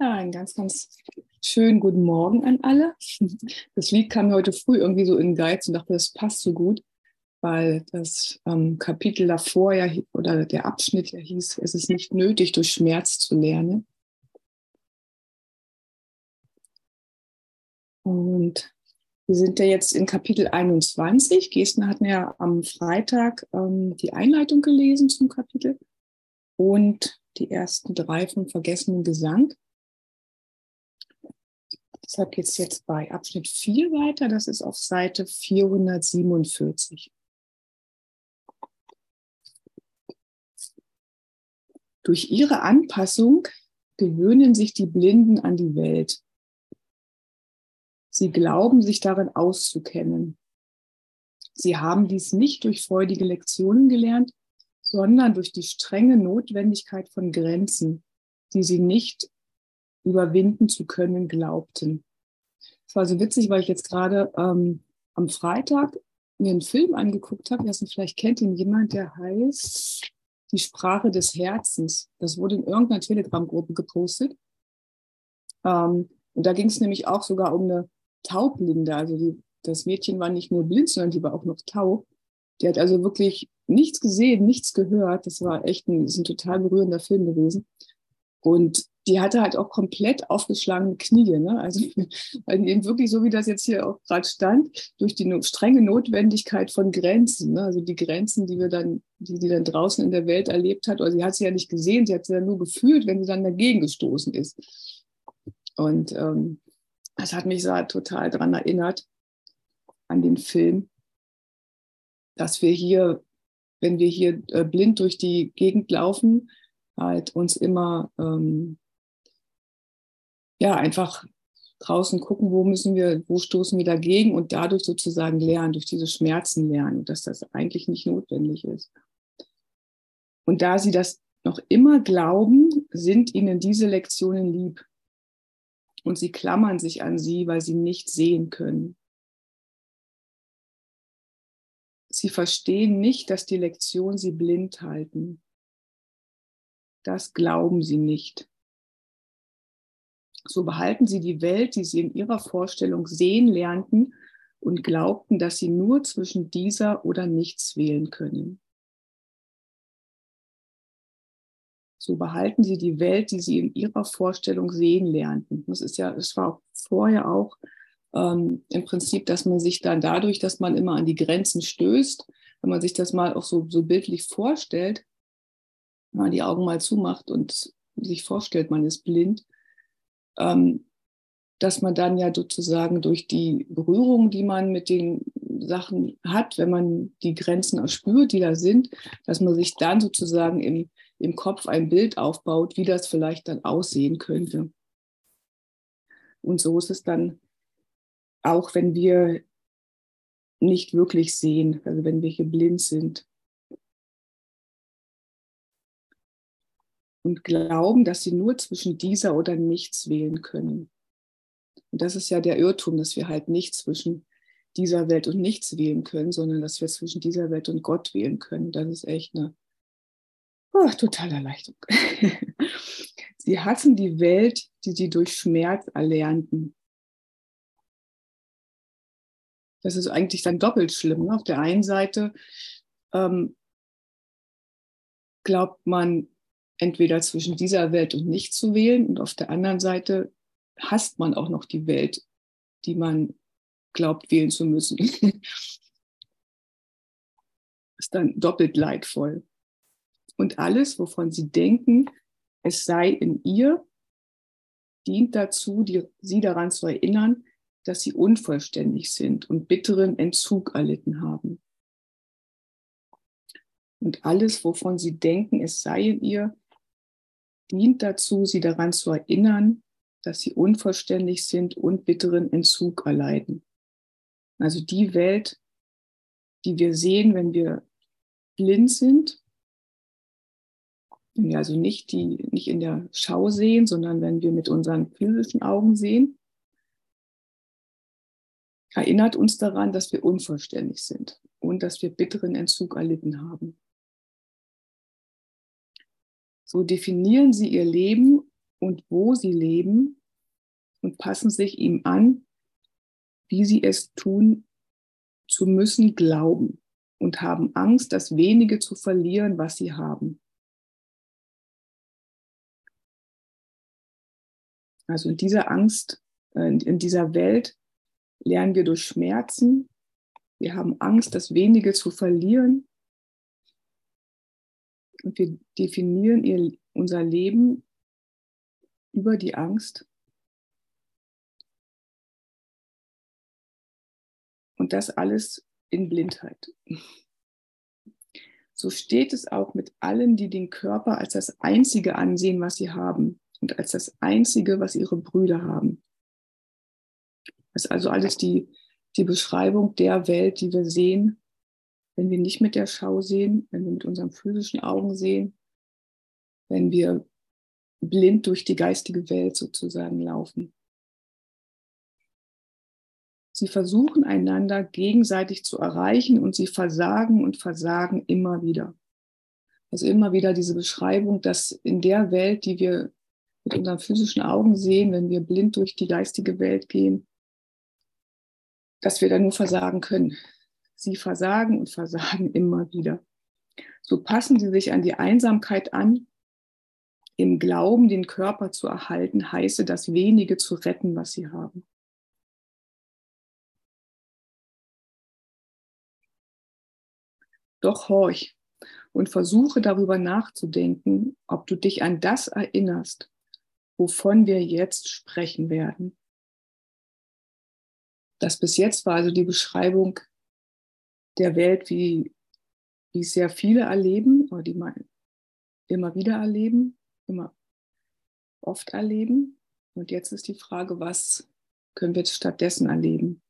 Ja, einen ganz, ganz schönen guten Morgen an alle. Das Lied kam mir heute früh irgendwie so in Geiz und dachte, das passt so gut, weil das ähm, Kapitel davor ja oder der Abschnitt ja hieß, es ist nicht nötig, durch Schmerz zu lernen. Und wir sind ja jetzt in Kapitel 21. Gestern hatten ja am Freitag ähm, die Einleitung gelesen zum Kapitel und die ersten drei vom vergessenen Gesang. Deshalb geht es jetzt bei Abschnitt 4 weiter. Das ist auf Seite 447. Durch ihre Anpassung gewöhnen sich die Blinden an die Welt. Sie glauben, sich darin auszukennen. Sie haben dies nicht durch freudige Lektionen gelernt, sondern durch die strenge Notwendigkeit von Grenzen, die sie nicht überwinden zu können glaubten. Es war so witzig, weil ich jetzt gerade ähm, am Freitag mir einen Film angeguckt habe. Vielleicht kennt ihn jemand, der heißt Die Sprache des Herzens. Das wurde in irgendeiner Telegram-Gruppe gepostet. Ähm, und da ging es nämlich auch sogar um eine Taubblinde. Also die, das Mädchen war nicht nur blind, sondern die war auch noch taub. Die hat also wirklich nichts gesehen, nichts gehört. Das war echt ein, ist ein total berührender Film gewesen. Und die hatte halt auch komplett aufgeschlagene Knie. Ne? Also eben wirklich so, wie das jetzt hier auch gerade stand, durch die strenge Notwendigkeit von Grenzen. Ne? Also die Grenzen, die wir dann, die sie dann draußen in der Welt erlebt hat, oder sie hat sie ja nicht gesehen, sie hat sie ja nur gefühlt, wenn sie dann dagegen gestoßen ist. Und ähm, das hat mich so total daran erinnert, an den Film, dass wir hier, wenn wir hier äh, blind durch die Gegend laufen, halt uns immer ähm, ja einfach draußen gucken, wo müssen wir, wo stoßen wir dagegen und dadurch sozusagen lernen, durch diese Schmerzen lernen, dass das eigentlich nicht notwendig ist. Und da sie das noch immer glauben, sind ihnen diese Lektionen lieb und sie klammern sich an sie, weil sie nicht sehen können. Sie verstehen nicht, dass die Lektion sie blind halten. Das glauben sie nicht. So behalten sie die Welt, die sie in ihrer Vorstellung sehen lernten und glaubten, dass sie nur zwischen dieser oder nichts wählen können. So behalten sie die Welt, die sie in ihrer Vorstellung sehen lernten. Das ist ja, das war vorher auch ähm, im Prinzip, dass man sich dann dadurch, dass man immer an die Grenzen stößt, wenn man sich das mal auch so, so bildlich vorstellt, wenn man die Augen mal zumacht und sich vorstellt, man ist blind, dass man dann ja sozusagen durch die Berührung, die man mit den Sachen hat, wenn man die Grenzen erspürt, die da sind, dass man sich dann sozusagen im im Kopf ein Bild aufbaut, wie das vielleicht dann aussehen könnte. Und so ist es dann auch, wenn wir nicht wirklich sehen, also wenn wir hier blind sind. Und glauben, dass sie nur zwischen dieser oder nichts wählen können. Und das ist ja der Irrtum, dass wir halt nicht zwischen dieser Welt und nichts wählen können, sondern dass wir zwischen dieser Welt und Gott wählen können. Das ist echt eine Oh, totale Erleichterung. sie hassen die Welt, die sie durch Schmerz erlernten. Das ist eigentlich dann doppelt schlimm. Ne? Auf der einen Seite ähm, glaubt man entweder zwischen dieser Welt und nicht zu wählen und auf der anderen Seite hasst man auch noch die Welt, die man glaubt wählen zu müssen. ist dann doppelt leidvoll und alles, wovon sie denken, es sei in ihr, dient dazu, die, sie daran zu erinnern, dass sie unvollständig sind und bitteren Entzug erlitten haben. Und alles, wovon sie denken, es sei in ihr, dient dazu, sie daran zu erinnern, dass sie unvollständig sind und bitteren Entzug erleiden. Also die Welt, die wir sehen, wenn wir blind sind, wenn wir also nicht, die, nicht in der Schau sehen, sondern wenn wir mit unseren physischen Augen sehen, erinnert uns daran, dass wir unvollständig sind und dass wir bitteren Entzug erlitten haben. So definieren sie ihr Leben und wo sie leben und passen sich ihm an, wie sie es tun zu müssen glauben und haben Angst, das wenige zu verlieren, was sie haben. Also in dieser Angst, äh, in dieser Welt lernen wir durch Schmerzen. Wir haben Angst, das wenige zu verlieren. Und wir definieren ihr, unser Leben über die Angst. Und das alles in Blindheit. So steht es auch mit allen, die den Körper als das Einzige ansehen, was sie haben und als das Einzige, was ihre Brüder haben. Das ist also alles die, die Beschreibung der Welt, die wir sehen, wenn wir nicht mit der Schau sehen, wenn wir mit unseren physischen Augen sehen, wenn wir blind durch die geistige Welt sozusagen laufen. Sie versuchen einander gegenseitig zu erreichen und sie versagen und versagen immer wieder. Also immer wieder diese Beschreibung, dass in der Welt, die wir mit unseren physischen Augen sehen, wenn wir blind durch die geistige Welt gehen, dass wir da nur versagen können. Sie versagen und versagen immer wieder. So passen sie sich an die Einsamkeit an. Im Glauben, den Körper zu erhalten, heiße das wenige zu retten, was sie haben. Doch horch und versuche darüber nachzudenken, ob du dich an das erinnerst, wovon wir jetzt sprechen werden. Das bis jetzt war also die Beschreibung der Welt, wie, wie sehr viele erleben oder die man immer wieder erleben, immer oft erleben. Und jetzt ist die Frage, was können wir stattdessen erleben?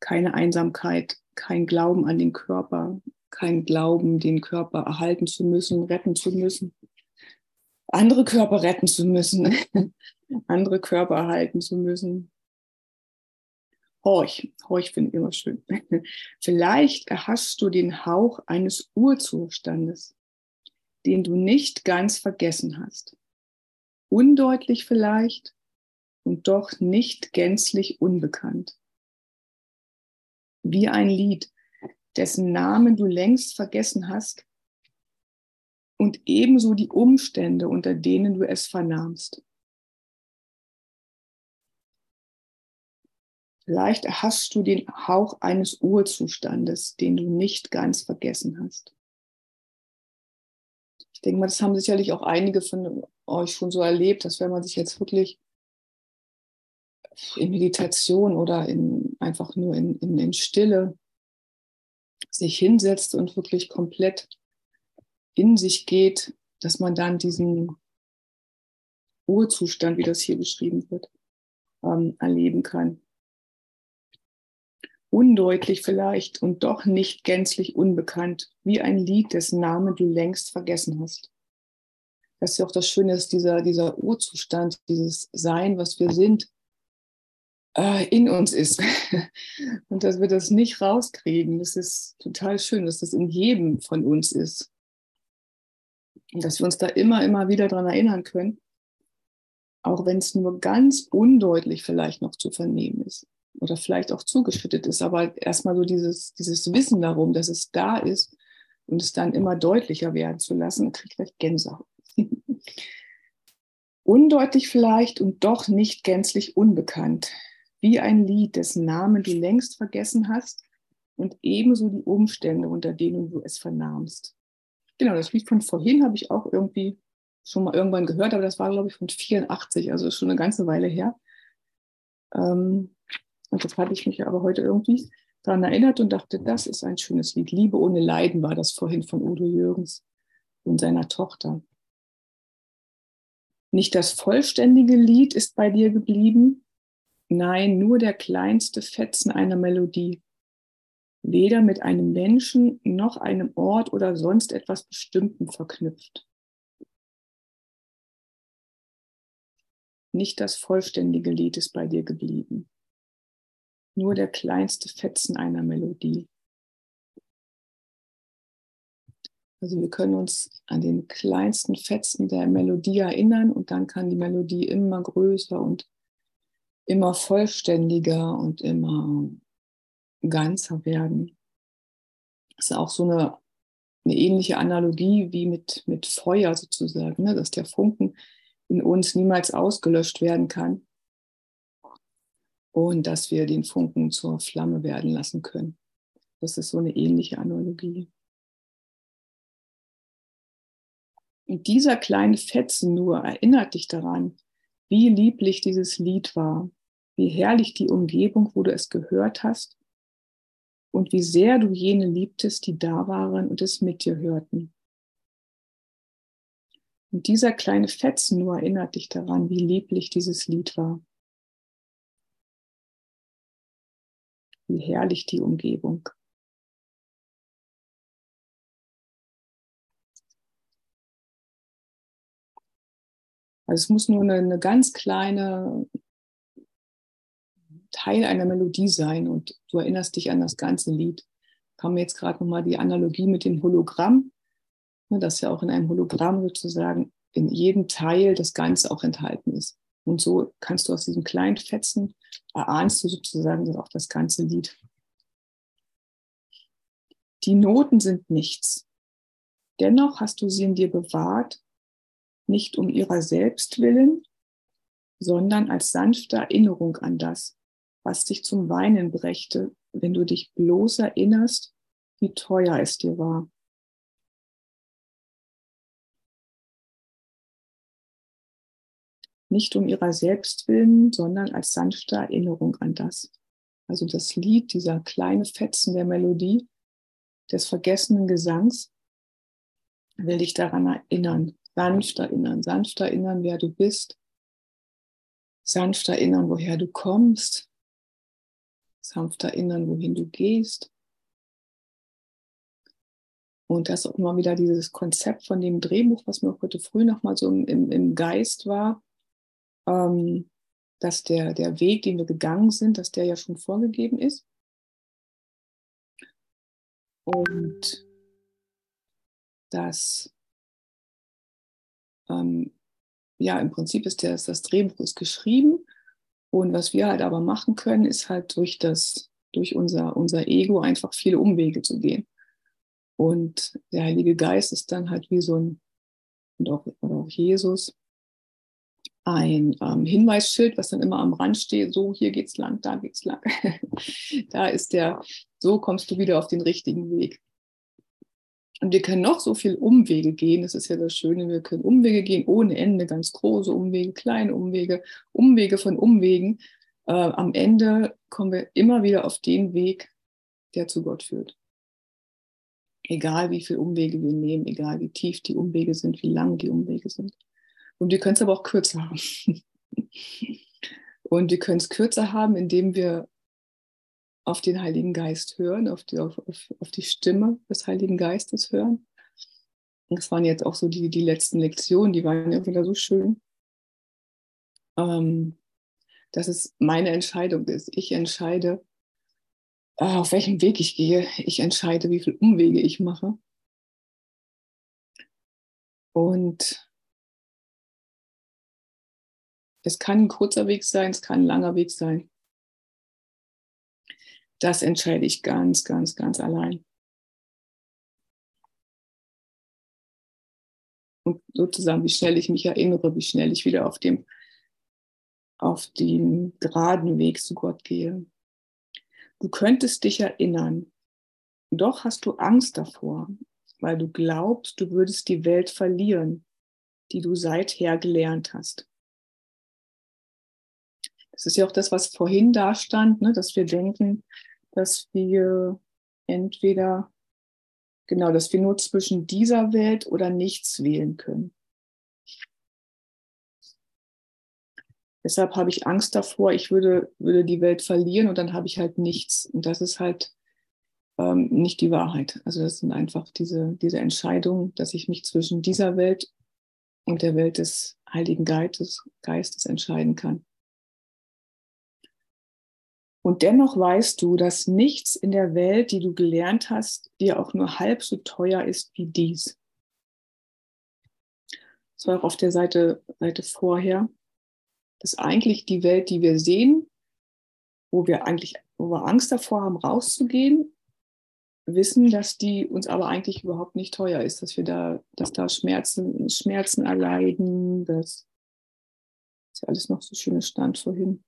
Keine Einsamkeit, kein Glauben an den Körper, kein Glauben, den Körper erhalten zu müssen, retten zu müssen, andere Körper retten zu müssen, andere Körper erhalten zu müssen. Horch, horch finde ich immer schön. Vielleicht erhascht du den Hauch eines Urzustandes, den du nicht ganz vergessen hast. Undeutlich vielleicht und doch nicht gänzlich unbekannt. Wie ein Lied, dessen Namen du längst vergessen hast, und ebenso die Umstände, unter denen du es vernahmst. Vielleicht hast du den Hauch eines Urzustandes, den du nicht ganz vergessen hast. Ich denke mal, das haben sicherlich auch einige von euch schon so erlebt, dass wenn man sich jetzt wirklich in Meditation oder in, einfach nur in, in, in Stille sich hinsetzt und wirklich komplett in sich geht, dass man dann diesen Urzustand, wie das hier beschrieben wird, ähm, erleben kann. Undeutlich vielleicht und doch nicht gänzlich unbekannt, wie ein Lied, dessen Namen du längst vergessen hast. Das ist ja auch das Schöne, dass dieser, dieser Urzustand, dieses Sein, was wir sind, äh, in uns ist. und dass wir das nicht rauskriegen. Das ist total schön, dass das in jedem von uns ist. Und dass wir uns da immer, immer wieder dran erinnern können, auch wenn es nur ganz undeutlich vielleicht noch zu vernehmen ist oder vielleicht auch zugeschüttet ist, aber erstmal so dieses, dieses Wissen darum, dass es da ist und es dann immer deutlicher werden zu lassen, kriege ich gleich Gänsehaut. Undeutlich vielleicht und doch nicht gänzlich unbekannt, wie ein Lied, dessen Namen du längst vergessen hast und ebenso die Umstände, unter denen du es vernahmst. Genau, das Lied von vorhin habe ich auch irgendwie schon mal irgendwann gehört, aber das war, glaube ich, von 84, also schon eine ganze Weile her. Ähm, und das hatte ich mich aber heute irgendwie daran erinnert und dachte, das ist ein schönes Lied. Liebe ohne Leiden war das vorhin von Udo Jürgens und seiner Tochter. Nicht das vollständige Lied ist bei dir geblieben, nein, nur der kleinste Fetzen einer Melodie weder mit einem Menschen noch einem Ort oder sonst etwas Bestimmten verknüpft. Nicht das vollständige Lied ist bei dir geblieben, nur der kleinste Fetzen einer Melodie. Also wir können uns an den kleinsten Fetzen der Melodie erinnern und dann kann die Melodie immer größer und immer vollständiger und immer ganzer werden. Das ist auch so eine, eine ähnliche Analogie wie mit, mit Feuer sozusagen, ne? dass der Funken in uns niemals ausgelöscht werden kann und dass wir den Funken zur Flamme werden lassen können. Das ist so eine ähnliche Analogie. Und dieser kleine Fetzen nur erinnert dich daran, wie lieblich dieses Lied war, wie herrlich die Umgebung, wo du es gehört hast und wie sehr du jene liebtest, die da waren und es mit dir hörten. Und dieser kleine Fetzen nur erinnert dich daran, wie lieblich dieses Lied war. Wie herrlich die Umgebung. Also es muss nur eine, eine ganz kleine Teil einer Melodie sein und du erinnerst dich an das ganze Lied. Kam jetzt gerade nochmal die Analogie mit dem Hologramm, ne, dass ja auch in einem Hologramm sozusagen in jedem Teil das Ganze auch enthalten ist. Und so kannst du aus diesem kleinen Fetzen erahnst du sozusagen auch das ganze Lied. Die Noten sind nichts. Dennoch hast du sie in dir bewahrt nicht um ihrer selbst willen, sondern als sanfte Erinnerung an das, was dich zum Weinen brächte, wenn du dich bloß erinnerst, wie teuer es dir war. Nicht um ihrer selbst willen, sondern als sanfte Erinnerung an das. Also das Lied, dieser kleine Fetzen der Melodie, des vergessenen Gesangs, will dich daran erinnern, sanft erinnern, sanft erinnern, wer du bist, sanft erinnern, woher du kommst, sanft erinnern, wohin du gehst. Und das auch immer wieder dieses Konzept von dem Drehbuch, was mir heute früh nochmal so im, im Geist war, ähm, dass der, der Weg, den wir gegangen sind, dass der ja schon vorgegeben ist. Und dass ähm, ja, im Prinzip ist das, das Drehbuch ist geschrieben. Und was wir halt aber machen können, ist halt durch das, durch unser, unser Ego einfach viele Umwege zu gehen. Und der Heilige Geist ist dann halt wie so ein, und auch, auch Jesus, ein ähm, Hinweisschild, was dann immer am Rand steht, so hier geht's lang, da geht's lang. da ist der, so kommst du wieder auf den richtigen Weg. Und wir können noch so viel Umwege gehen. Das ist ja das Schöne. Wir können Umwege gehen ohne Ende, ganz große Umwege, kleine Umwege, Umwege von Umwegen. Äh, am Ende kommen wir immer wieder auf den Weg, der zu Gott führt. Egal wie viele Umwege wir nehmen, egal wie tief die Umwege sind, wie lang die Umwege sind. Und wir können es aber auch kürzer haben. Und wir können es kürzer haben, indem wir auf den Heiligen Geist hören, auf die, auf, auf, auf die Stimme des Heiligen Geistes hören. Das waren jetzt auch so die, die letzten Lektionen, die waren ja wieder so schön. Ähm, dass es meine Entscheidung ist. Ich entscheide, äh, auf welchem Weg ich gehe. Ich entscheide, wie viele Umwege ich mache. Und es kann ein kurzer Weg sein, es kann ein langer Weg sein das entscheide ich ganz, ganz, ganz allein. Und sozusagen, wie schnell ich mich erinnere, wie schnell ich wieder auf dem, auf den geraden Weg zu Gott gehe. Du könntest dich erinnern, doch hast du Angst davor, weil du glaubst, du würdest die Welt verlieren, die du seither gelernt hast. Das ist ja auch das, was vorhin da stand, ne, dass wir denken, dass wir entweder, genau, dass wir nur zwischen dieser Welt oder nichts wählen können. Deshalb habe ich Angst davor, ich würde, würde die Welt verlieren und dann habe ich halt nichts. Und das ist halt ähm, nicht die Wahrheit. Also das sind einfach diese, diese Entscheidungen, dass ich mich zwischen dieser Welt und der Welt des Heiligen Geistes, Geistes entscheiden kann. Und dennoch weißt du, dass nichts in der Welt, die du gelernt hast, dir auch nur halb so teuer ist wie dies. Das war auch auf der Seite, Seite vorher, dass eigentlich die Welt, die wir sehen, wo wir eigentlich, wo wir Angst davor haben, rauszugehen, wissen, dass die uns aber eigentlich überhaupt nicht teuer ist, dass wir da, dass da Schmerzen, Schmerzen erleiden, das ist ja alles noch so schönes stand vorhin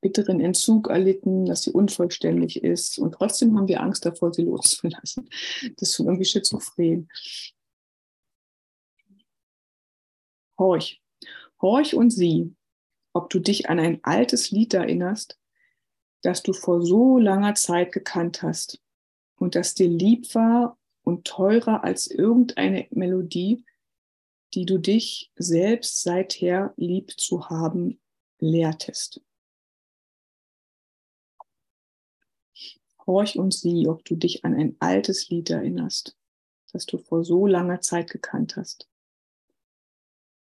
bitteren Entzug erlitten, dass sie unvollständig ist. Und trotzdem haben wir Angst davor, sie loszulassen. Das ist irgendwie schizophren. Horch. Horch und sieh, ob du dich an ein altes Lied erinnerst, das du vor so langer Zeit gekannt hast und das dir lieb war und teurer als irgendeine Melodie, die du dich selbst seither lieb zu haben lehrtest. Horch und sieh, ob du dich an ein altes Lied erinnerst, das du vor so langer Zeit gekannt hast,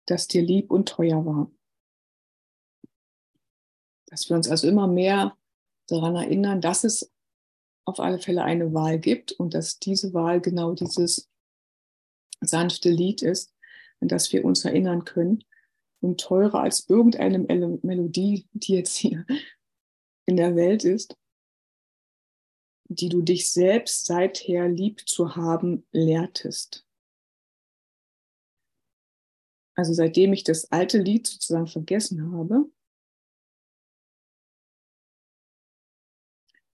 das dir lieb und teuer war. Dass wir uns also immer mehr daran erinnern, dass es auf alle Fälle eine Wahl gibt und dass diese Wahl genau dieses sanfte Lied ist, an das wir uns erinnern können und teurer als irgendeine Melodie, die jetzt hier in der Welt ist die du dich selbst seither lieb zu haben lehrtest. Also seitdem ich das alte Lied sozusagen vergessen habe,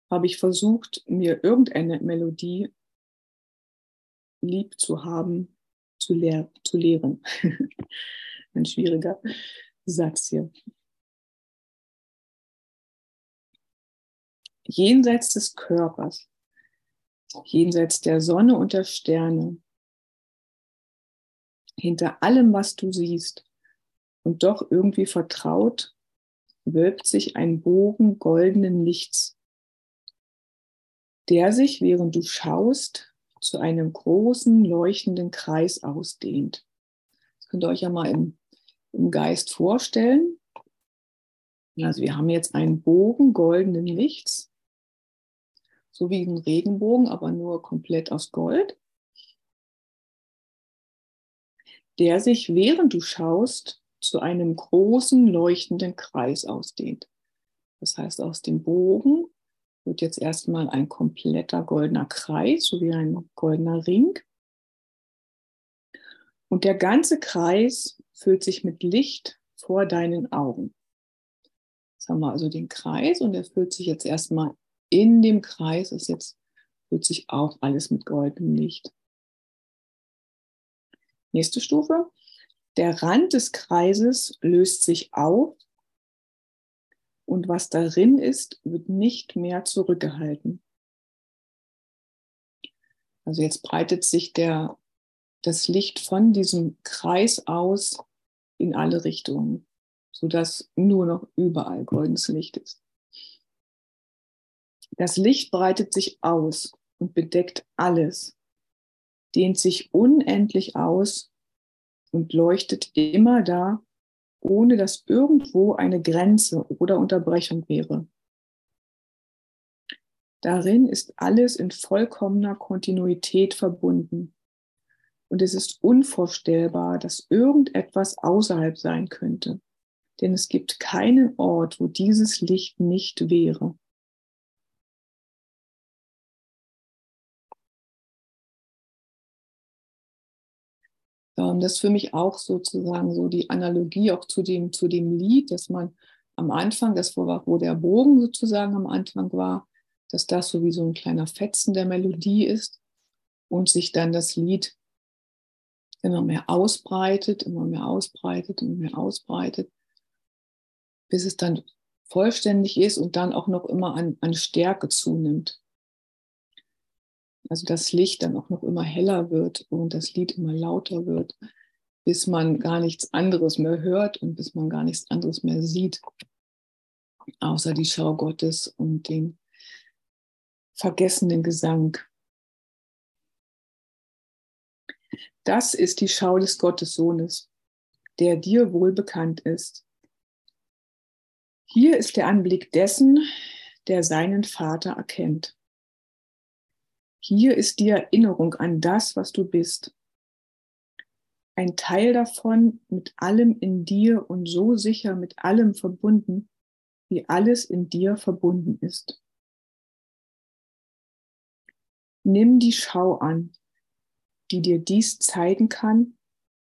habe ich versucht, mir irgendeine Melodie lieb zu haben, zu, lehr zu lehren. Ein schwieriger Satz hier. Jenseits des Körpers, jenseits der Sonne und der Sterne, hinter allem, was du siehst und doch irgendwie vertraut, wölbt sich ein Bogen goldenen Lichts, der sich, während du schaust, zu einem großen leuchtenden Kreis ausdehnt. Das könnt ihr euch ja mal im, im Geist vorstellen. Also wir haben jetzt einen Bogen goldenen Lichts so wie ein Regenbogen, aber nur komplett aus Gold, der sich, während du schaust, zu einem großen leuchtenden Kreis ausdehnt. Das heißt, aus dem Bogen wird jetzt erstmal ein kompletter goldener Kreis, so wie ein goldener Ring. Und der ganze Kreis füllt sich mit Licht vor deinen Augen. Jetzt haben wir also den Kreis und der füllt sich jetzt erstmal in dem Kreis ist jetzt, sich auch alles mit goldenem Licht. Nächste Stufe. Der Rand des Kreises löst sich auf und was darin ist, wird nicht mehr zurückgehalten. Also jetzt breitet sich der, das Licht von diesem Kreis aus in alle Richtungen, sodass nur noch überall goldenes Licht ist. Das Licht breitet sich aus und bedeckt alles, dehnt sich unendlich aus und leuchtet immer da, ohne dass irgendwo eine Grenze oder Unterbrechung wäre. Darin ist alles in vollkommener Kontinuität verbunden. Und es ist unvorstellbar, dass irgendetwas außerhalb sein könnte. Denn es gibt keinen Ort, wo dieses Licht nicht wäre. Das ist für mich auch sozusagen so die Analogie auch zu dem, zu dem Lied, dass man am Anfang, das wo, wo der Bogen sozusagen am Anfang war, dass das so wie so ein kleiner Fetzen der Melodie ist und sich dann das Lied immer mehr ausbreitet, immer mehr ausbreitet, immer mehr ausbreitet, bis es dann vollständig ist und dann auch noch immer an, an Stärke zunimmt. Also das Licht dann auch noch immer heller wird und das Lied immer lauter wird, bis man gar nichts anderes mehr hört und bis man gar nichts anderes mehr sieht, außer die Schau Gottes und den vergessenen Gesang. Das ist die Schau des Gottessohnes, der dir wohl bekannt ist. Hier ist der Anblick dessen, der seinen Vater erkennt. Hier ist die Erinnerung an das, was du bist. Ein Teil davon mit allem in dir und so sicher mit allem verbunden, wie alles in dir verbunden ist. Nimm die Schau an, die dir dies zeigen kann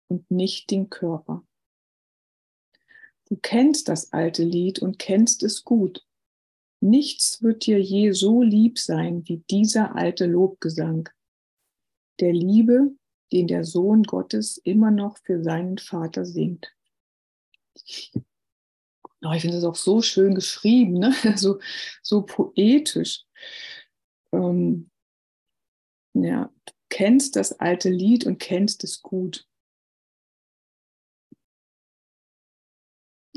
und nicht den Körper. Du kennst das alte Lied und kennst es gut. Nichts wird dir je so lieb sein wie dieser alte Lobgesang, der Liebe, den der Sohn Gottes immer noch für seinen Vater singt. Oh, ich finde das auch so schön geschrieben, ne? so, so poetisch. Ähm, ja, du kennst das alte Lied und kennst es gut.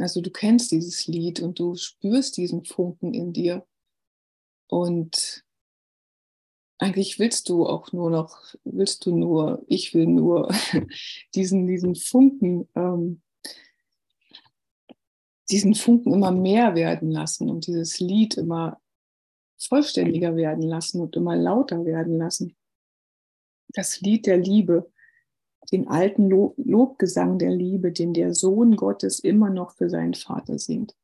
Also du kennst dieses Lied und du spürst diesen Funken in dir. Und eigentlich willst du auch nur noch, willst du nur, ich will nur diesen, diesen Funken, ähm, diesen Funken immer mehr werden lassen und dieses Lied immer vollständiger werden lassen und immer lauter werden lassen. Das Lied der Liebe, den alten Lobgesang der Liebe, den der Sohn Gottes immer noch für seinen Vater singt.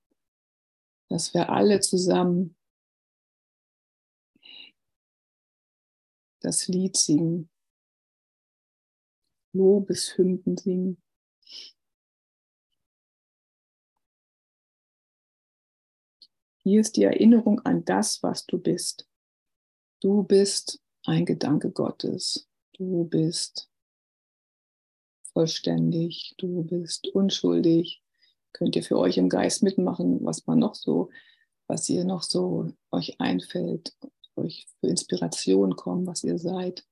Dass wir alle zusammen das Lied singen, Lobeshymnen singen. Hier ist die Erinnerung an das, was du bist. Du bist ein Gedanke Gottes. Du bist vollständig, du bist unschuldig. Könnt ihr für euch im Geist mitmachen, was man noch so, was ihr noch so euch einfällt, euch für Inspiration kommen, was ihr seid.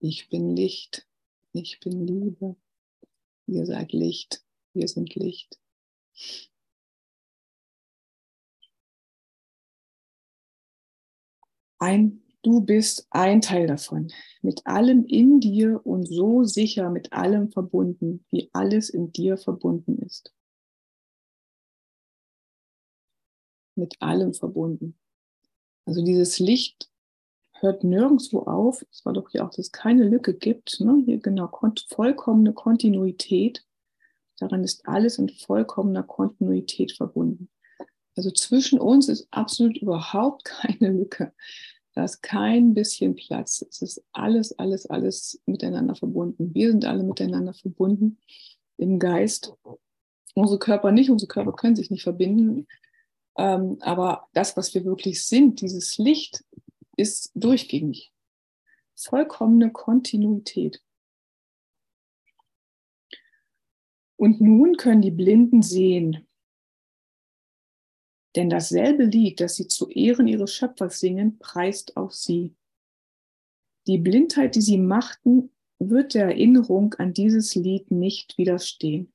Ich bin Licht, ich bin Liebe. Ihr seid Licht, wir sind Licht. Ein Du bist ein Teil davon, mit allem in dir und so sicher mit allem verbunden, wie alles in dir verbunden ist. Mit allem verbunden. Also dieses Licht hört nirgendwo auf. Es war doch ja auch, dass es keine Lücke gibt. Ne? Hier genau vollkommene Kontinuität. Daran ist alles in vollkommener Kontinuität verbunden. Also zwischen uns ist absolut überhaupt keine Lücke. Da ist kein bisschen Platz. Es ist alles, alles, alles miteinander verbunden. Wir sind alle miteinander verbunden im Geist. Unsere Körper nicht, unsere Körper können sich nicht verbinden. Ähm, aber das, was wir wirklich sind, dieses Licht, ist durchgängig. Vollkommene Kontinuität. Und nun können die Blinden sehen, denn dasselbe Lied, das sie zu Ehren ihres Schöpfers singen, preist auch sie. Die Blindheit, die sie machten, wird der Erinnerung an dieses Lied nicht widerstehen.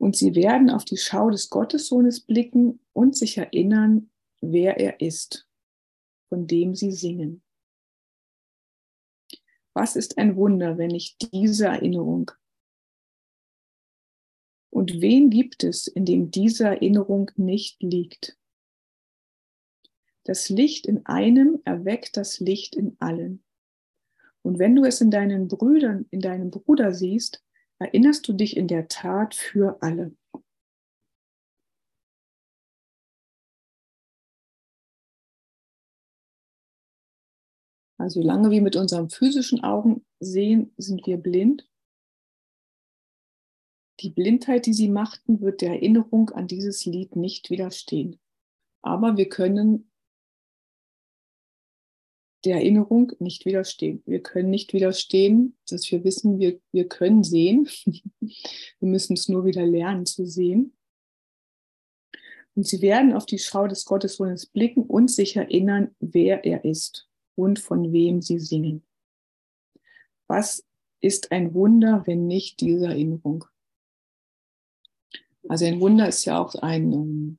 Und sie werden auf die Schau des Gottessohnes blicken und sich erinnern, wer er ist, von dem sie singen. Was ist ein Wunder, wenn nicht diese Erinnerung und wen gibt es, in dem diese Erinnerung nicht liegt? Das Licht in einem erweckt das Licht in allen. Und wenn du es in deinen Brüdern, in deinem Bruder siehst, erinnerst du dich in der Tat für alle. Also solange wir mit unseren physischen Augen sehen, sind wir blind. Die Blindheit, die sie machten, wird der Erinnerung an dieses Lied nicht widerstehen. Aber wir können der Erinnerung nicht widerstehen. Wir können nicht widerstehen, dass wir wissen, wir, wir können sehen. wir müssen es nur wieder lernen zu sehen. Und sie werden auf die Schau des Gottessohnes blicken und sich erinnern, wer er ist und von wem sie singen. Was ist ein Wunder, wenn nicht diese Erinnerung? Also ein Wunder ist ja auch ein, ähm,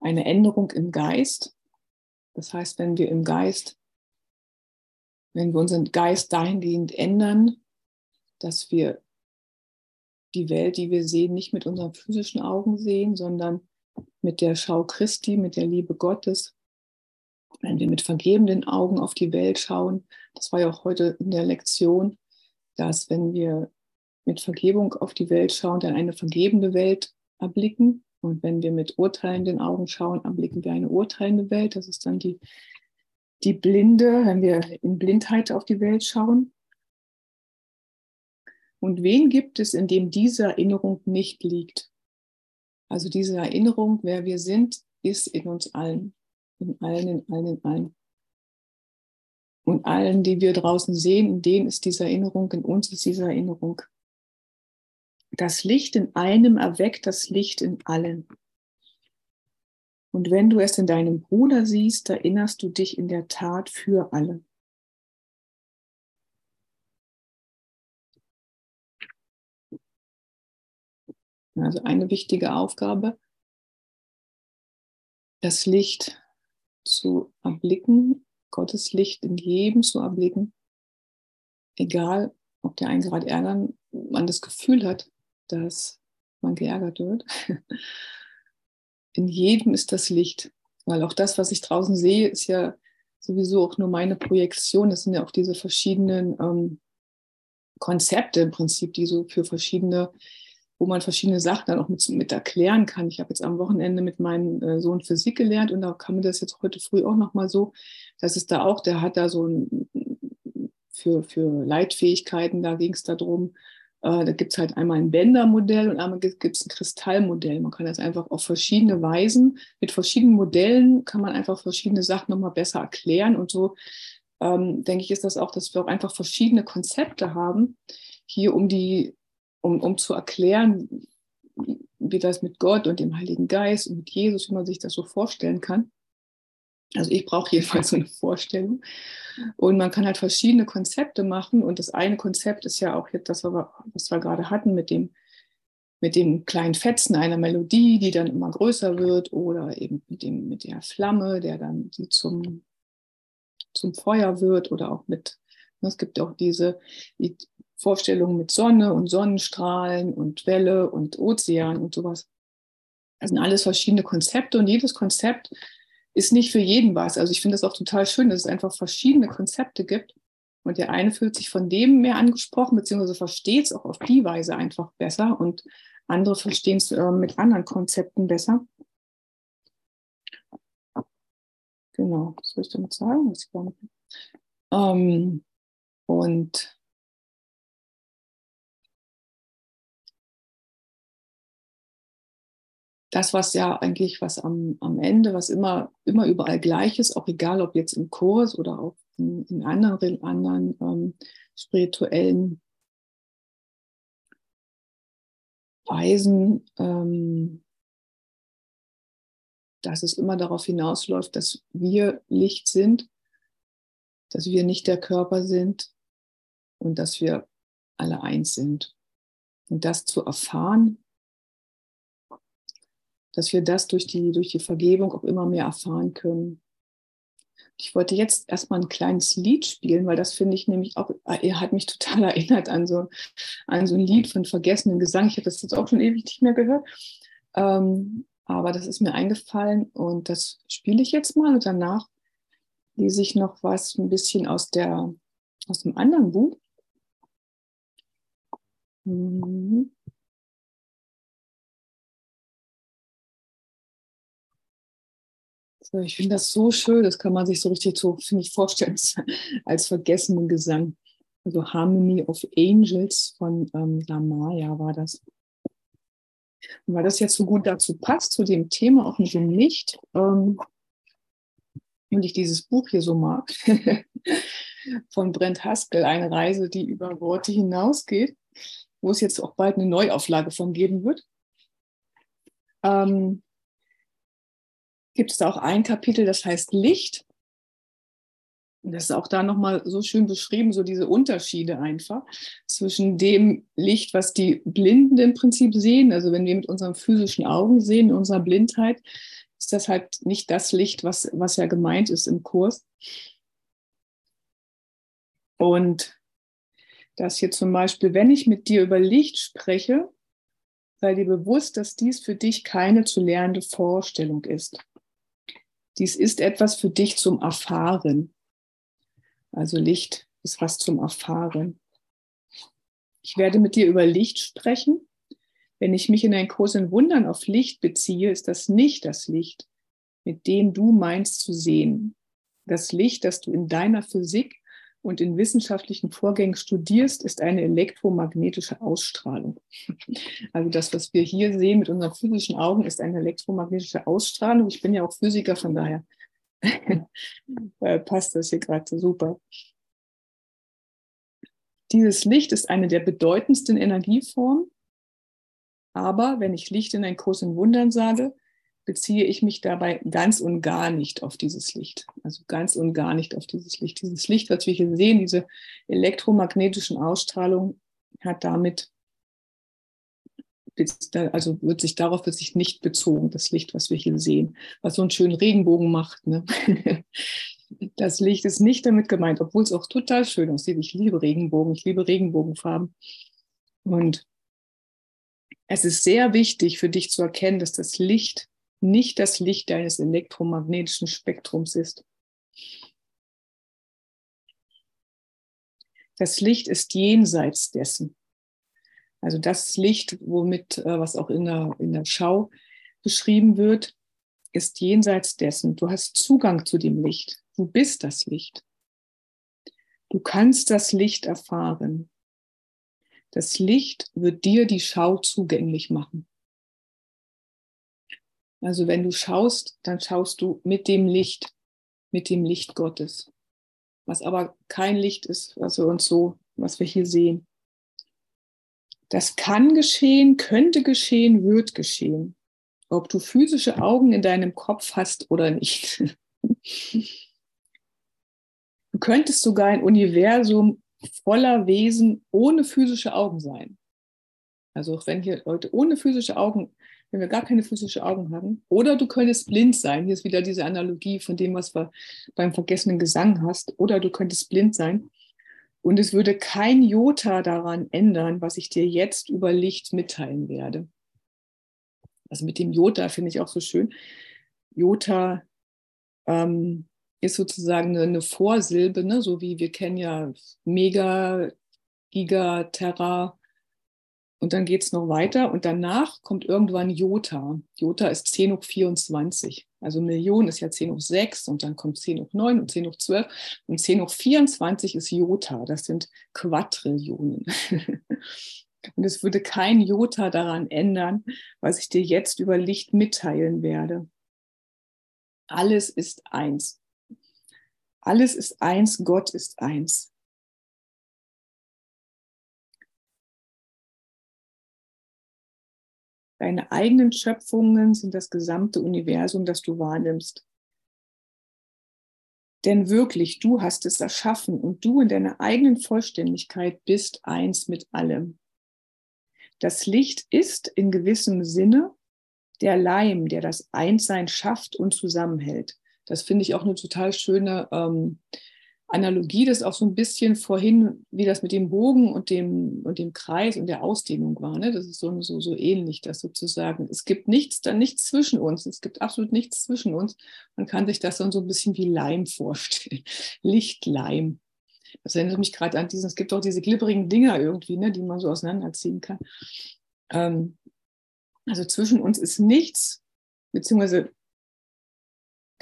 eine Änderung im Geist. Das heißt, wenn wir im Geist, wenn wir unseren Geist dahingehend ändern, dass wir die Welt, die wir sehen, nicht mit unseren physischen Augen sehen, sondern mit der Schau Christi, mit der Liebe Gottes. Wenn wir mit vergebenden Augen auf die Welt schauen, das war ja auch heute in der Lektion, dass wenn wir mit Vergebung auf die Welt schauen, dann eine vergebende Welt erblicken. Und wenn wir mit urteilenden Augen schauen, erblicken wir eine urteilende Welt. Das ist dann die, die Blinde, wenn wir in Blindheit auf die Welt schauen. Und wen gibt es, in dem diese Erinnerung nicht liegt? Also diese Erinnerung, wer wir sind, ist in uns allen. In allen, in allen, in allen. Und allen, die wir draußen sehen, in denen ist diese Erinnerung, in uns ist diese Erinnerung. Das Licht in einem erweckt das Licht in allen. Und wenn du es in deinem Bruder siehst, erinnerst du dich in der Tat für alle. Also eine wichtige Aufgabe, das Licht zu erblicken, Gottes Licht in jedem zu erblicken, egal ob der einen gerade ärgern, man das Gefühl hat, dass man geärgert wird. In jedem ist das Licht, weil auch das, was ich draußen sehe, ist ja sowieso auch nur meine Projektion. Das sind ja auch diese verschiedenen ähm, Konzepte im Prinzip, die so für verschiedene, wo man verschiedene Sachen dann auch mit, mit erklären kann. Ich habe jetzt am Wochenende mit meinem äh, Sohn Physik gelernt und da kam mir das jetzt heute früh auch nochmal so, dass es da auch, der hat da so ein, für, für Leitfähigkeiten, da ging es darum, äh, da gibt es halt einmal ein Bändermodell und einmal gibt es ein Kristallmodell. Man kann das einfach auf verschiedene Weisen, mit verschiedenen Modellen kann man einfach verschiedene Sachen nochmal besser erklären. Und so ähm, denke ich, ist das auch, dass wir auch einfach verschiedene Konzepte haben, hier um die, um, um zu erklären, wie das mit Gott und dem Heiligen Geist und mit Jesus, wie man sich das so vorstellen kann. Also ich brauche jedenfalls so eine Vorstellung. Und man kann halt verschiedene Konzepte machen. Und das eine Konzept ist ja auch jetzt das, was wir gerade hatten mit dem, mit dem kleinen Fetzen einer Melodie, die dann immer größer wird, oder eben mit, dem, mit der Flamme, der dann die zum, zum Feuer wird, oder auch mit, ne, es gibt auch diese die Vorstellungen mit Sonne und Sonnenstrahlen und Welle und Ozean und sowas. Das sind alles verschiedene Konzepte und jedes Konzept ist nicht für jeden was. Also ich finde es auch total schön, dass es einfach verschiedene Konzepte gibt. Und der eine fühlt sich von dem mehr angesprochen, beziehungsweise versteht es auch auf die Weise einfach besser und andere verstehen es äh, mit anderen Konzepten besser. Genau, das soll ich damit sagen? Was ähm, und das, was ja eigentlich, was am, am Ende, was immer, immer überall gleich ist, auch egal ob jetzt im Kurs oder auch in, in anderen, anderen ähm, spirituellen Weisen, ähm, dass es immer darauf hinausläuft, dass wir Licht sind, dass wir nicht der Körper sind und dass wir alle eins sind. Und das zu erfahren, dass wir das durch die, durch die Vergebung auch immer mehr erfahren können. Ich wollte jetzt erstmal ein kleines Lied spielen, weil das finde ich nämlich auch, er hat mich total erinnert an so, an so ein Lied von vergessenen Gesang. Ich habe das jetzt auch schon ewig nicht mehr gehört. Ähm, aber das ist mir eingefallen und das spiele ich jetzt mal und danach lese ich noch was ein bisschen aus, der, aus dem anderen Buch. Mhm. Ich finde das so schön, das kann man sich so richtig so, finde ich, vorstellen, als vergessenen Gesang. Also Harmony of Angels von ähm, Lamaya war das. Und weil das jetzt so gut dazu passt, zu dem Thema auch nicht dem Licht, ähm, und ich dieses Buch hier so mag, von Brent Haskell, eine Reise, die über Worte hinausgeht, wo es jetzt auch bald eine Neuauflage von geben wird. Ähm, gibt es auch ein Kapitel, das heißt Licht. Und das ist auch da nochmal so schön beschrieben, so diese Unterschiede einfach zwischen dem Licht, was die Blinden im Prinzip sehen. Also wenn wir mit unseren physischen Augen sehen, in unserer Blindheit, ist das halt nicht das Licht, was, was ja gemeint ist im Kurs. Und das hier zum Beispiel, wenn ich mit dir über Licht spreche, sei dir bewusst, dass dies für dich keine zu lernende Vorstellung ist. Dies ist etwas für dich zum Erfahren. Also Licht ist was zum Erfahren. Ich werde mit dir über Licht sprechen. Wenn ich mich in ein Kurs in Wundern auf Licht beziehe, ist das nicht das Licht, mit dem du meinst zu sehen. Das Licht, das du in deiner Physik und in wissenschaftlichen Vorgängen studierst, ist eine elektromagnetische Ausstrahlung. Also das, was wir hier sehen mit unseren physischen Augen, ist eine elektromagnetische Ausstrahlung. Ich bin ja auch Physiker, von daher äh, passt das hier gerade super. Dieses Licht ist eine der bedeutendsten Energieformen. Aber wenn ich Licht in ein Kurs in Wundern sage, beziehe ich mich dabei ganz und gar nicht auf dieses Licht. Also ganz und gar nicht auf dieses Licht. Dieses Licht, was wir hier sehen, diese elektromagnetischen Ausstrahlungen, hat damit, also wird sich darauf wird sich nicht bezogen, das Licht, was wir hier sehen, was so einen schönen Regenbogen macht. Ne? Das Licht ist nicht damit gemeint, obwohl es auch total schön aussieht. Ich liebe Regenbogen, ich liebe Regenbogenfarben. Und es ist sehr wichtig für dich zu erkennen, dass das Licht nicht das Licht deines elektromagnetischen Spektrums ist. Das Licht ist jenseits dessen. Also das Licht, womit, äh, was auch in der, in der Schau beschrieben wird, ist jenseits dessen. Du hast Zugang zu dem Licht. Du bist das Licht. Du kannst das Licht erfahren. Das Licht wird dir die Schau zugänglich machen. Also wenn du schaust, dann schaust du mit dem Licht, mit dem Licht Gottes. Was aber kein Licht ist, was wir uns so, was wir hier sehen. Das kann geschehen, könnte geschehen, wird geschehen. Ob du physische Augen in deinem Kopf hast oder nicht. Du könntest sogar ein Universum voller Wesen ohne physische Augen sein. Also auch wenn hier Leute ohne physische Augen wenn wir gar keine physischen Augen haben. Oder du könntest blind sein. Hier ist wieder diese Analogie von dem, was du beim vergessenen Gesang hast. Oder du könntest blind sein. Und es würde kein Jota daran ändern, was ich dir jetzt über Licht mitteilen werde. Also mit dem Jota finde ich auch so schön. Jota ähm, ist sozusagen eine, eine Vorsilbe, ne? so wie wir kennen ja Mega, Giga, Terra, und dann geht es noch weiter und danach kommt irgendwann Jota. Jota ist 10 hoch 24. Also Million ist ja 10 hoch 6 und dann kommt 10 hoch 9 und 10 hoch 12 und 10 hoch 24 ist Jota. Das sind Quadrillionen. und es würde kein Jota daran ändern, was ich dir jetzt über Licht mitteilen werde. Alles ist eins. Alles ist eins, Gott ist eins. Deine eigenen Schöpfungen sind das gesamte Universum, das du wahrnimmst. Denn wirklich, du hast es erschaffen und du in deiner eigenen Vollständigkeit bist eins mit allem. Das Licht ist in gewissem Sinne der Leim, der das Einssein schafft und zusammenhält. Das finde ich auch eine total schöne ähm, Analogie, das auch so ein bisschen vorhin, wie das mit dem Bogen und dem, und dem Kreis und der Ausdehnung war. Ne? Das ist so, so, so ähnlich, dass sozusagen, es gibt nichts, dann nichts zwischen uns. Es gibt absolut nichts zwischen uns. Man kann sich das dann so ein bisschen wie Leim vorstellen. Lichtleim. Das erinnert mich gerade an diesen, es gibt auch diese glibberigen Dinger irgendwie, ne, die man so auseinanderziehen kann. Ähm, also zwischen uns ist nichts, beziehungsweise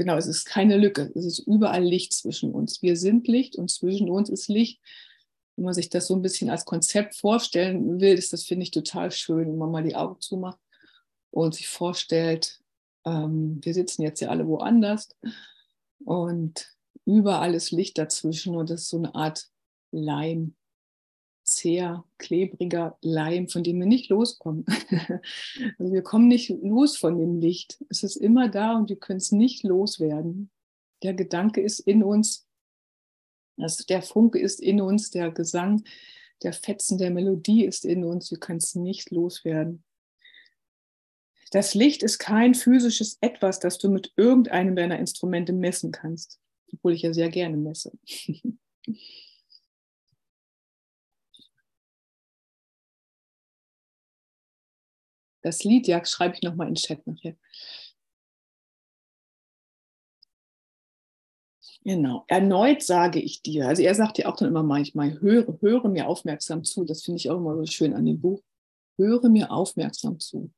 genau, es ist keine Lücke. Es ist überall Licht zwischen uns. Wir sind Licht und zwischen uns ist Licht. Wenn man sich das so ein bisschen als Konzept vorstellen will, ist das, finde ich, total schön, wenn man mal die Augen zumacht und sich vorstellt, ähm, wir sitzen jetzt ja alle woanders und überall ist Licht dazwischen und das ist so eine Art Leim zäher, klebriger Leim, von dem wir nicht loskommen. also wir kommen nicht los von dem Licht. Es ist immer da und wir können es nicht loswerden. Der Gedanke ist in uns, also der Funke ist in uns, der Gesang, der Fetzen der Melodie ist in uns, wir können es nicht loswerden. Das Licht ist kein physisches Etwas, das du mit irgendeinem deiner Instrumente messen kannst, obwohl ich ja sehr gerne messe. Das Lied, ja, schreibe ich nochmal in den Chat nachher. Genau. Erneut sage ich dir. Also er sagt ja auch dann immer manchmal, höre, höre mir aufmerksam zu. Das finde ich auch immer so schön an dem Buch. Höre mir aufmerksam zu.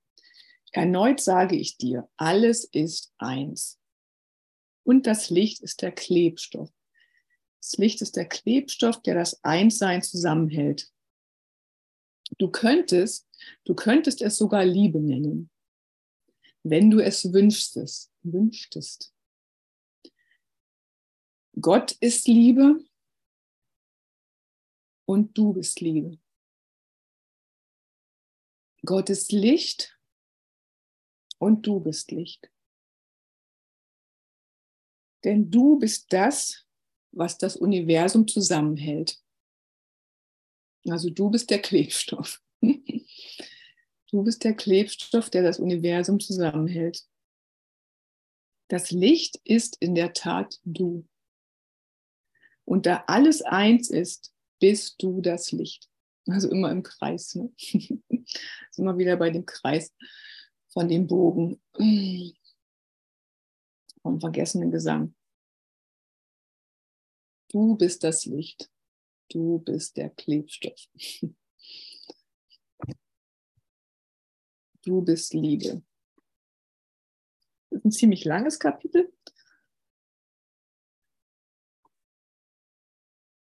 Erneut sage ich dir, alles ist eins. Und das Licht ist der Klebstoff. Das Licht ist der Klebstoff, der das Einssein zusammenhält. Du könntest, du könntest es sogar Liebe nennen, wenn du es wünschtest, wünschtest. Gott ist Liebe und du bist Liebe. Gott ist Licht und du bist Licht. Denn du bist das, was das Universum zusammenhält. Also du bist der Klebstoff. Du bist der Klebstoff, der das Universum zusammenhält. Das Licht ist in der Tat du. Und da alles eins ist, bist du das Licht. Also immer im Kreis. Ne? immer wieder bei dem Kreis von dem Bogen vom vergessenen Gesang. Du bist das Licht. Du bist der Klebstoff. Du bist Liebe. Das ist ein ziemlich langes Kapitel.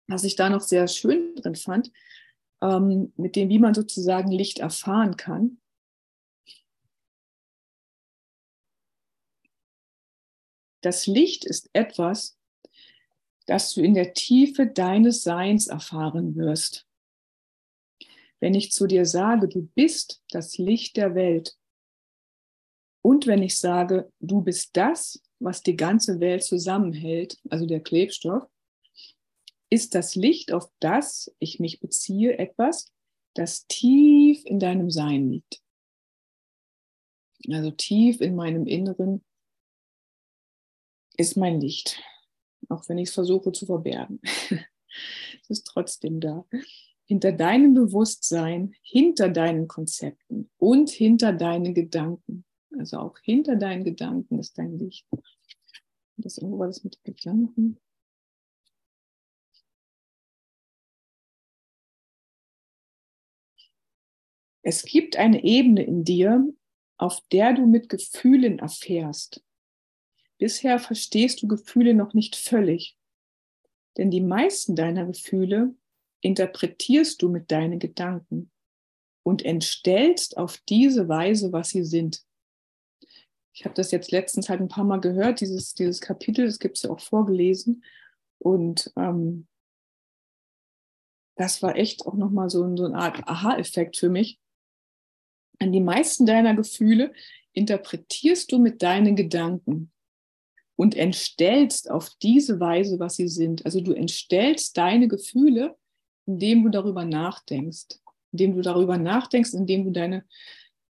Was ich da noch sehr schön drin fand, ähm, mit dem, wie man sozusagen Licht erfahren kann. Das Licht ist etwas, das du in der Tiefe deines Seins erfahren wirst. Wenn ich zu dir sage, du bist das Licht der Welt, und wenn ich sage, du bist das, was die ganze Welt zusammenhält, also der Klebstoff, ist das Licht, auf das ich mich beziehe, etwas, das tief in deinem Sein liegt. Also tief in meinem Inneren ist mein Licht auch wenn ich es versuche zu verbergen. es ist trotzdem da. Hinter deinem Bewusstsein, hinter deinen Konzepten und hinter deinen Gedanken. Also auch hinter deinen Gedanken ist dein Licht. Das irgendwo war das mit den Gedanken. Es gibt eine Ebene in dir, auf der du mit Gefühlen erfährst, Bisher verstehst du Gefühle noch nicht völlig, denn die meisten deiner Gefühle interpretierst du mit deinen Gedanken und entstellst auf diese Weise, was sie sind. Ich habe das jetzt letztens halt ein paar Mal gehört, dieses, dieses Kapitel, das gibt es ja auch vorgelesen. Und ähm, das war echt auch nochmal so, so eine Art Aha-Effekt für mich. An die meisten deiner Gefühle interpretierst du mit deinen Gedanken und entstellst auf diese Weise, was sie sind. Also du entstellst deine Gefühle, indem du darüber nachdenkst, indem du darüber nachdenkst, indem du deine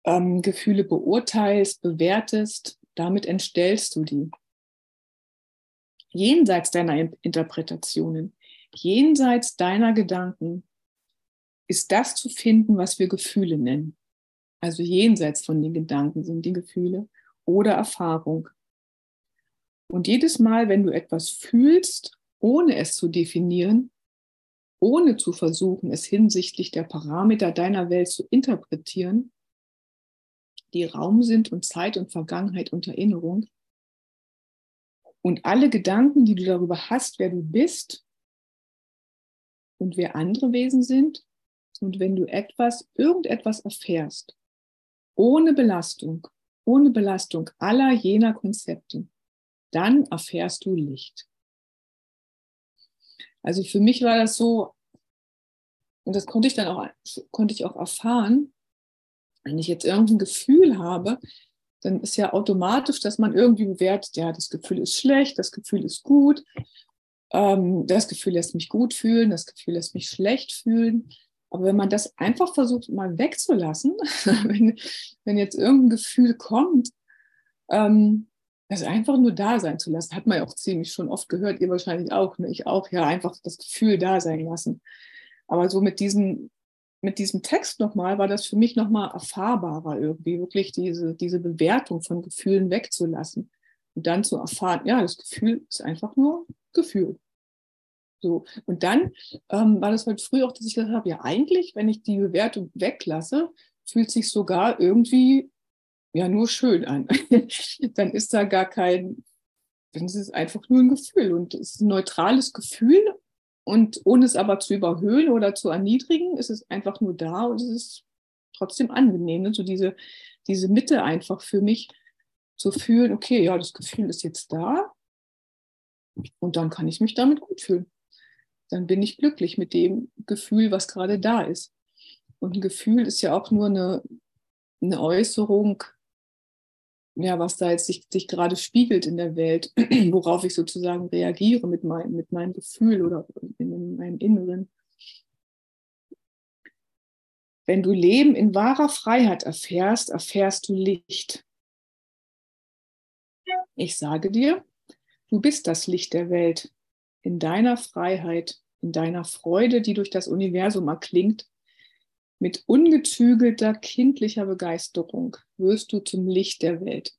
ähm, Gefühle beurteilst, bewertest, damit entstellst du die. Jenseits deiner Interpretationen, jenseits deiner Gedanken ist das zu finden, was wir Gefühle nennen. Also jenseits von den Gedanken sind die Gefühle oder Erfahrung. Und jedes Mal, wenn du etwas fühlst, ohne es zu definieren, ohne zu versuchen, es hinsichtlich der Parameter deiner Welt zu interpretieren, die Raum sind und Zeit und Vergangenheit und Erinnerung, und alle Gedanken, die du darüber hast, wer du bist und wer andere Wesen sind, und wenn du etwas, irgendetwas erfährst, ohne Belastung, ohne Belastung aller jener Konzepte, dann erfährst du Licht. Also für mich war das so, und das konnte ich dann auch, konnte ich auch erfahren, wenn ich jetzt irgendein Gefühl habe, dann ist ja automatisch, dass man irgendwie bewertet, ja, das Gefühl ist schlecht, das Gefühl ist gut, ähm, das Gefühl lässt mich gut fühlen, das Gefühl lässt mich schlecht fühlen. Aber wenn man das einfach versucht, mal wegzulassen, wenn, wenn jetzt irgendein Gefühl kommt, ähm, das einfach nur da sein zu lassen, hat man ja auch ziemlich schon oft gehört, ihr wahrscheinlich auch, ne? ich auch, ja, einfach das Gefühl da sein lassen. Aber so mit diesem mit diesem Text nochmal war das für mich nochmal erfahrbarer irgendwie, wirklich diese, diese Bewertung von Gefühlen wegzulassen und dann zu erfahren, ja, das Gefühl ist einfach nur Gefühl. So. Und dann ähm, war das heute früh auch, dass ich gesagt habe, ja, eigentlich, wenn ich die Bewertung weglasse, fühlt sich sogar irgendwie ja nur schön an. dann ist da gar kein, dann ist es einfach nur ein Gefühl und es ist ein neutrales Gefühl und ohne es aber zu überhöhen oder zu erniedrigen, ist es einfach nur da und es ist trotzdem angenehm. Ne? So diese, diese Mitte einfach für mich zu fühlen, okay, ja, das Gefühl ist jetzt da und dann kann ich mich damit gut fühlen. Dann bin ich glücklich mit dem Gefühl, was gerade da ist. Und ein Gefühl ist ja auch nur eine, eine Äußerung ja, was da jetzt sich, sich gerade spiegelt in der Welt, worauf ich sozusagen reagiere mit, mein, mit meinem Gefühl oder in meinem Inneren. Wenn du Leben in wahrer Freiheit erfährst, erfährst du Licht. Ich sage dir, du bist das Licht der Welt. In deiner Freiheit, in deiner Freude, die durch das Universum erklingt, mit ungezügelter kindlicher Begeisterung wirst du zum Licht der Welt.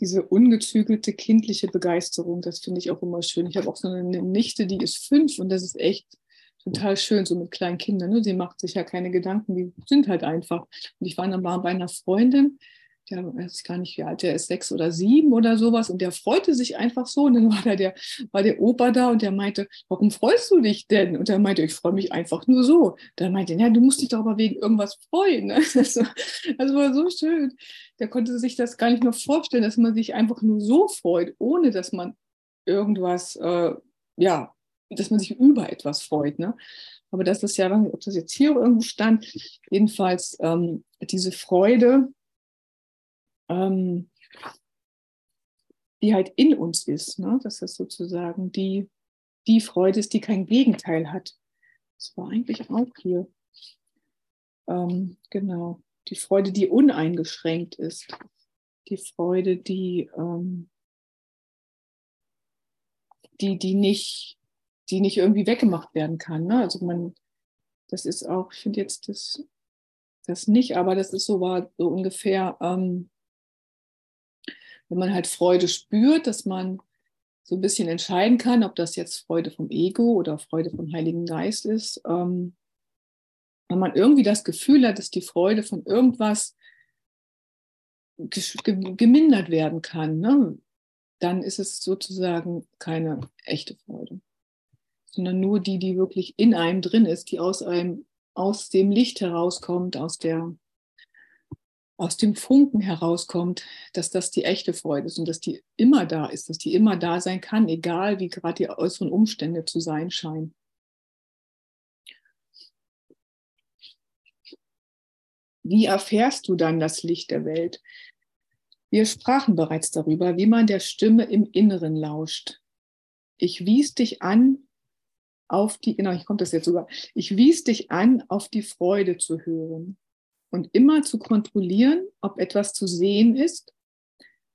Diese ungezügelte kindliche Begeisterung, das finde ich auch immer schön. Ich habe auch so eine Nichte, die ist fünf und das ist echt total schön, so mit kleinen Kindern. Ne? Sie macht sich ja keine Gedanken, die sind halt einfach. Und ich war dann mal bei einer Freundin, der weiß gar nicht, wie alt der ist, sechs oder sieben oder sowas. Und der freute sich einfach so. Und dann war da der, war der Opa da und der meinte, warum freust du dich denn? Und er meinte, ich freue mich einfach nur so. Dann meinte er, ja, du musst dich doch aber wegen irgendwas freuen. Ne? Das, war, das war so schön. Der konnte sich das gar nicht mehr vorstellen, dass man sich einfach nur so freut, ohne dass man irgendwas, äh, ja, dass man sich über etwas freut. Ne? Aber das ist ja, ob das jetzt hier irgendwo stand, jedenfalls ähm, diese Freude, ähm, die halt in uns ist. Ne? Dass das sozusagen die, die Freude ist, die kein Gegenteil hat. Das war eigentlich auch hier. Ähm, genau. Die Freude, die uneingeschränkt ist. Die Freude, die, ähm, die, die, nicht, die nicht irgendwie weggemacht werden kann. Ne? Also man, das ist auch, ich finde jetzt das, das nicht, aber das ist so, war so ungefähr, ähm, wenn man halt Freude spürt, dass man so ein bisschen entscheiden kann, ob das jetzt Freude vom Ego oder Freude vom Heiligen Geist ist. Ähm, wenn man irgendwie das Gefühl hat, dass die Freude von irgendwas gemindert werden kann, ne, dann ist es sozusagen keine echte Freude, sondern nur die, die wirklich in einem drin ist, die aus einem, aus dem Licht herauskommt, aus der aus dem Funken herauskommt, dass das die echte Freude ist und dass die immer da ist, dass die immer da sein kann, egal wie gerade die äußeren Umstände zu sein scheinen. Wie erfährst du dann das Licht der Welt? Wir sprachen bereits darüber, wie man der Stimme im Inneren lauscht. Ich wies dich an, auf die, genau, ich komme das jetzt sogar, ich wies dich an, auf die Freude zu hören und immer zu kontrollieren, ob etwas zu sehen ist,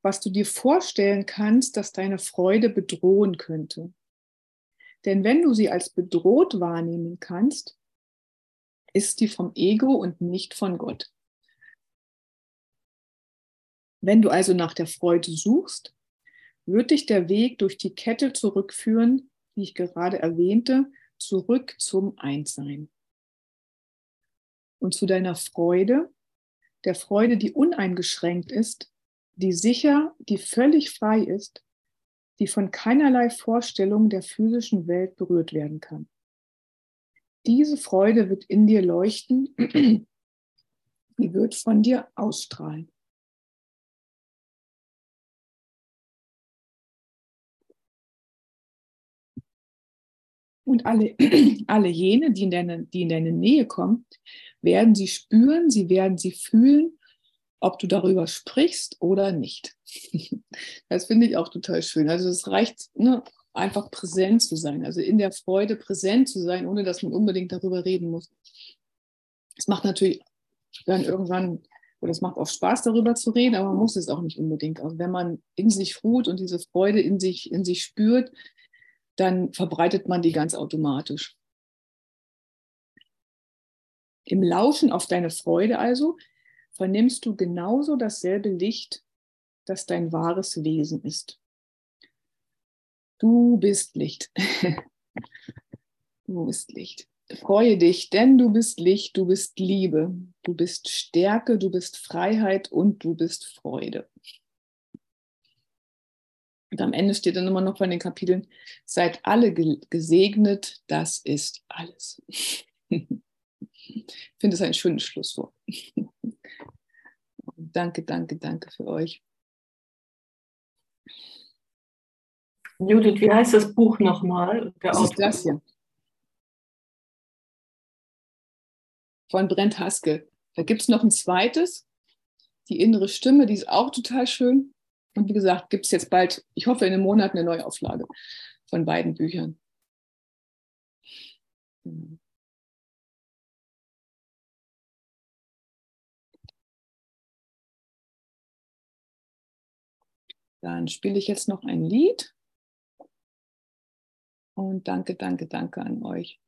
was du dir vorstellen kannst, dass deine Freude bedrohen könnte. Denn wenn du sie als bedroht wahrnehmen kannst, ist die vom Ego und nicht von Gott. Wenn du also nach der Freude suchst, wird dich der Weg durch die Kette zurückführen, die ich gerade erwähnte, zurück zum Einssein und zu deiner Freude, der Freude, die uneingeschränkt ist, die sicher, die völlig frei ist, die von keinerlei Vorstellung der physischen Welt berührt werden kann. Diese Freude wird in dir leuchten, die wird von dir ausstrahlen. Und alle, alle jene, die in, deine, die in deine Nähe kommen, werden sie spüren, sie werden sie fühlen, ob du darüber sprichst oder nicht. Das finde ich auch total schön. Also es reicht, ne, einfach präsent zu sein, also in der Freude präsent zu sein, ohne dass man unbedingt darüber reden muss. Es macht natürlich dann irgendwann, oder es macht auch Spaß, darüber zu reden, aber man muss es auch nicht unbedingt. Also wenn man in sich ruht und diese Freude in sich, in sich spürt, dann verbreitet man die ganz automatisch. Im Lauschen auf deine Freude also vernimmst du genauso dasselbe Licht, das dein wahres Wesen ist. Du bist Licht. du bist Licht. Freue dich, denn du bist Licht, du bist Liebe, du bist Stärke, du bist Freiheit und du bist Freude. Und am Ende steht dann immer noch von den Kapiteln, seid alle gesegnet, das ist alles. ich finde es ein schönes Schlusswort. danke, danke, danke für euch. Judith, wie heißt das Buch nochmal? Das ist das hier. Von Brent Haskell. Da gibt es noch ein zweites, die innere Stimme, die ist auch total schön. Und wie gesagt, gibt es jetzt bald, ich hoffe in einem Monat, eine Neuauflage von beiden Büchern. Genau. Dann spiele ich jetzt noch ein Lied. Und danke, danke, danke an euch.